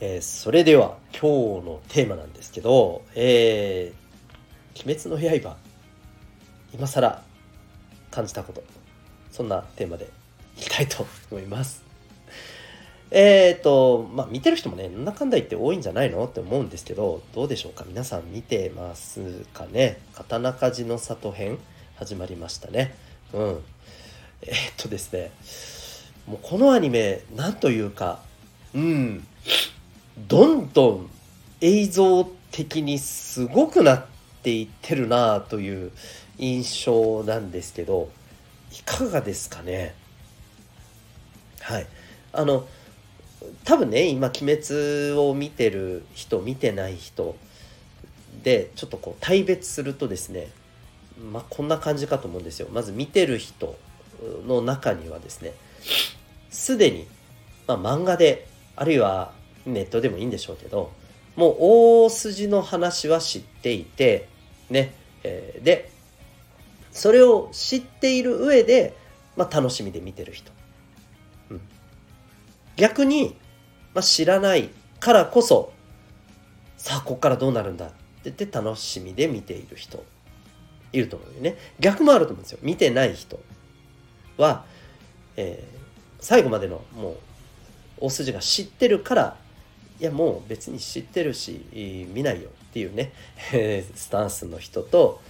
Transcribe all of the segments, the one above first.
えーそれでは今日のテーマなんですけど、えー、鬼滅の刃、今更感じたこと、そんなテーマでいきたいと思います。えーと、まあ見てる人もね、なんだかんだ言って多いんじゃないのって思うんですけど、どうでしょうか？皆さん見てますかね？刀鍛冶の里編始まりましたね。うん。えーっとですね、もうこのアニメ、なんというか、うん、どんどん映像的にすごくなっていってるなという印象なんですけど、いかがですかね？はい。あの、多分ね、今、鬼滅を見てる人、見てない人で、ちょっとこう、対別するとですね、まあ、こんな感じかと思うんですよ。まず見てる人の中にはですね、すでに、まあ、漫画で、あるいはネットでもいいんでしょうけど、もう大筋の話は知っていて、ね、えーで、それを知っている上で、まあ、楽しみで見てる人。うん、逆に、まあ、知らないからこそ、さあ、ここからどうなるんだって言って楽しみで見ている人、いると思うよね。逆もあると思うんですよ。見てない人は、えー最後までのもう大筋が知ってるからいやもう別に知ってるし見ないよっていうねスタンスの人と、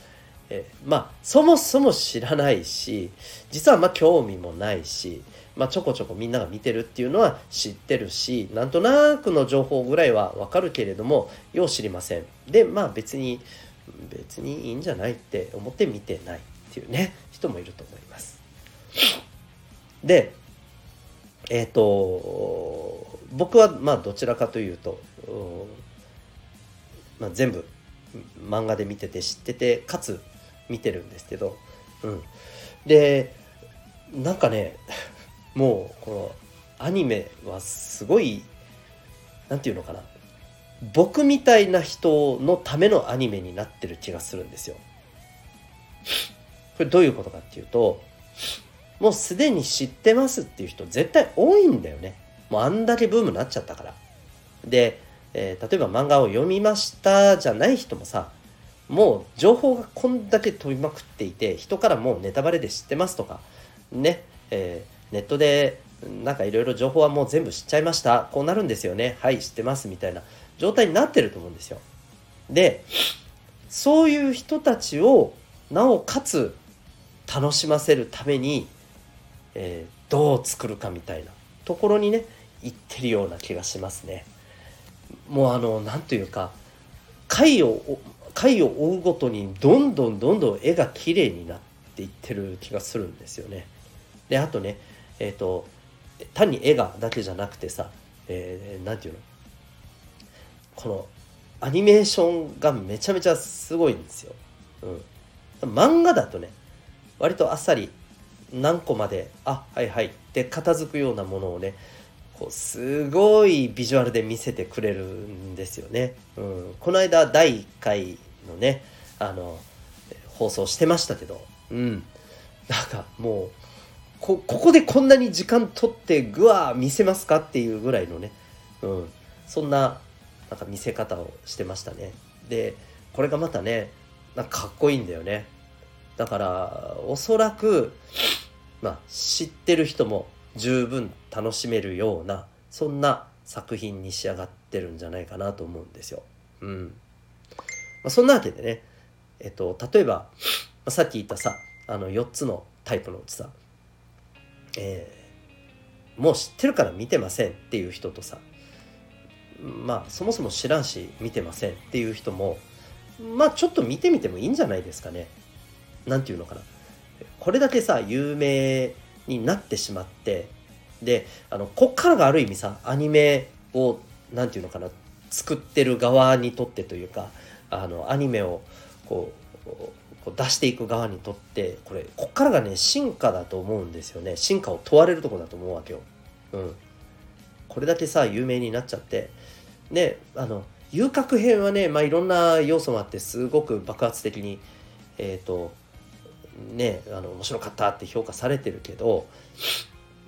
えまあそもそも知らないし実はまあ興味もないし、まあ、ちょこちょこみんなが見てるっていうのは知ってるしなんとなくの情報ぐらいはわかるけれどもよう知りませんでまあ別に別にいいんじゃないって思って見てないっていうね人もいると思います。でえっ、と僕はまあどちらかというと、まあ、全部漫画で見てて知っててかつ見てるんですけど、うん、でなんかねもうこのアニメはすごいなんていうのかな僕みたいな人のためのアニメになってる気がするんですよ。これどういうことかっていうともうすでに知ってますっていう人絶対多いんだよね。もうあんだけブームになっちゃったから。で、えー例えば漫画を読みましたじゃない人もさ、もう情報がこんだけ飛びまくっていて、人からもうネタバレで知ってますとか、ね、えーネットでなんかいろいろ情報はもう全部知っちゃいました。こうなるんですよね。はい、知ってますみたいな状態になってると思うんですよ。で、そういう人たちをなおかつ楽しませるために、えーどう作るかみたいなところにね行ってるような気がしますね。もうあのなんというか回を回を追うごとにどんどんどんどん絵が綺麗になっていってる気がするんですよね。であとねえっ、と単に絵がだけじゃなくてさ、えーていうの？このアニメーションがめちゃめちゃすごいんですよ。うん、漫画だとね割とあっさり何個まであはいはいって片付くようなものをねこうすごいビジュアルで見せてくれるんですよね。うん、この間第1回のねあの放送してましたけど、うん、なんかもうここでこんなに時間取ってぐわー見せますかっていうぐらいのね、うん、そんななんか見せ方をしてましたね。でこれがまたねなんかかっこいいんだよね。だからおそらく、まあ、知ってる人も十分楽しめるようなそんな作品に仕上がってるんじゃないかなと思うんですよ。うんまあ、そんなわけでね、えっと、例えば、まあ、さっき言ったさあの4つのタイプのうちさ、えーもう知ってるから見てませんっていう人とさまあそもそも知らんし見てませんっていう人もまあちょっと見てみてもいいんじゃないですかね。なんていうのかな。これだけさ有名になってしまってであのこっからがある意味さアニメをなんていうのかな作ってる側にとってというかあのアニメをこうこう出していく側にとってこれこっからがね進化だと思うんですよね。進化を問われるとこだと思うわけよ。うん、これだけさ有名になっちゃって。であの遊郭編はね、まあ、いろんな要素もあってすごく爆発的にえっ、ー、とねあの面白かったって評価されてるけど、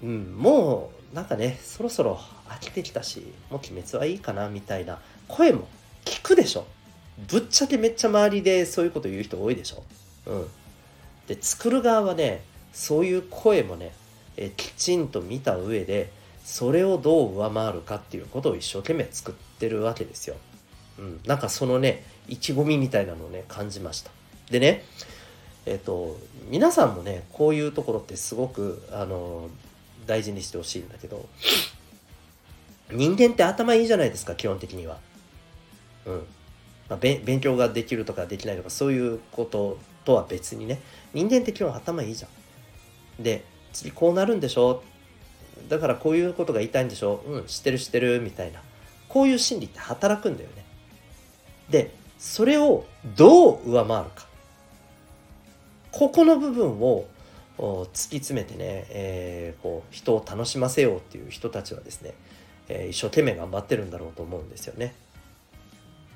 うん、もうなんかねそろそろ飽きてきたしもう鬼滅はいいかなみたいな声も聞くでしょぶっちゃけめっちゃ周りでそういうこと言う人多いでしょうんで作る側はねそういう声もねえきちんと見た上でそれをどう上回るかっていうことを一生懸命作ってるわけですよ。うん、なんかそのね意気込みみたいなのをね感じました。でねえっ、と皆さんもねこういうところってすごくあの大事にしてほしいんだけど人間って頭いいじゃないですか基本的には。うんまあ、勉強ができるとかできないとかそういうこととは別にね人間って基本頭いいじゃん。で次こうなるんでしょ？だからこういうことが言いたいんでしょ？うん知ってる知ってるみたいなこういう心理って働くんだよね。でそれをどう上回るかここの部分を突き詰めてね、えー、こう人を楽しませようっていう人たちはですね、えー、一生懸命頑張ってるんだろうと思うんですよね。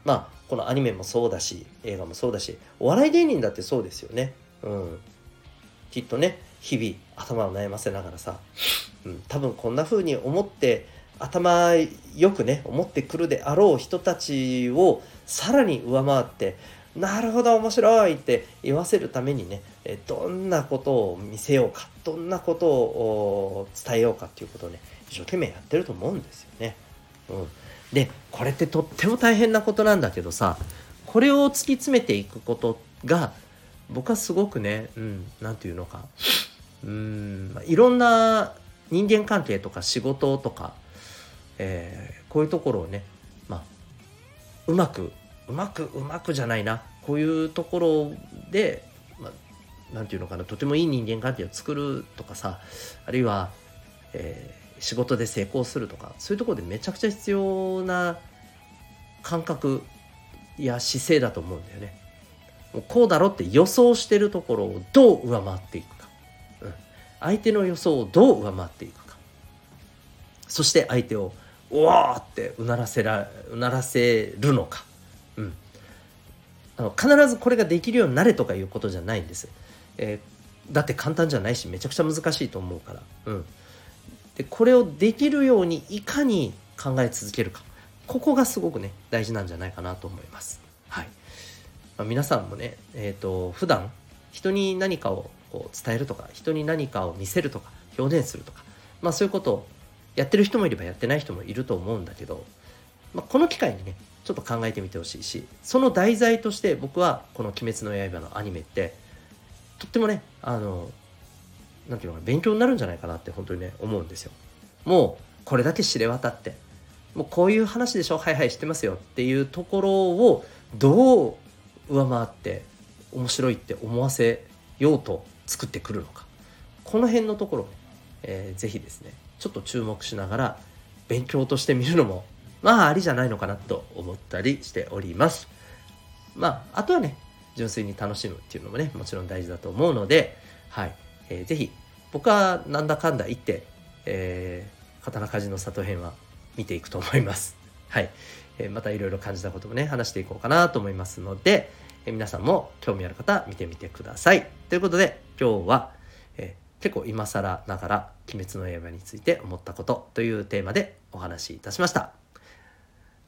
まあこのアニメもそうだし映画もそうだしお笑い芸人だってそうですよね。うん、きっとね日々頭を悩ませながらさ、うん、多分こんな風に思って頭よくね思ってくるであろう人たちをさらに上回ってなるほど面白いって言わせるためにねどんなことを見せようかどんなことを伝えようかっていうことをね一生懸命やってると思うんですよね。うん、でこれってとっても大変なことなんだけどさこれを突き詰めていくことが僕はすごくねうん何て言うのかうんいろんな人間関係とか仕事とか、えー、こういうところをね、まあ、うまくうまくうまくじゃないな。こういうところで、まあ、ていうのかな。とてもいい人間関係を作るとかさあるいは、えー、仕事で成功するとかそういうところでめちゃくちゃ必要な感覚や姿勢だと思うんだよね。もうこうだろって予想してるところをどう上回っていくか、うん、相手の予想をどう上回っていくか。そして相手を「おわ!」ってうならせらうならせるのか。うん、あの必ずこれができるようになれとかいうことじゃないんです、えー、だって簡単じゃないしめちゃくちゃ難しいと思うから、うん、でこれをできるようにいかに考え続けるか。ここがすごくね大事なんじゃないかなと思います。はい。まあ、皆さんもね、えーと、普段人に何かをこう伝えるとか人に何かを見せるとか表現するとか、まあ、そういうことをやってる人もいればやってない人もいると思うんだけど、まあ、この機会にねちょっと考えてみてほしいしその題材として僕はこの「鬼滅の刃」のアニメってとってもねあの何て言うのかな勉強になるんじゃないかなって本当にね思うんですよ。もうこれだけ知れ渡ってもうこういう話でしょはいはい知ってますよっていうところをどう上回って面白いって思わせようと作ってくるのかこの辺のところね、えー、ぜひですねちょっと注目しながら勉強として見るのもまあありじゃないのかなと思ったりしております。まああとはね純粋に楽しむっていうのもねもちろん大事だと思うので、はいえー、ぜひ僕はなんだかんだ言って、えー、刀鍛冶の里編は見ていくと思います。はい、えー、またいろいろ感じたこともね話していこうかなと思いますので、えー、皆さんも興味ある方見てみてください。ということで今日は、えー、結構今更ながら「鬼滅の刃」について思ったことというテーマでお話しいたしました。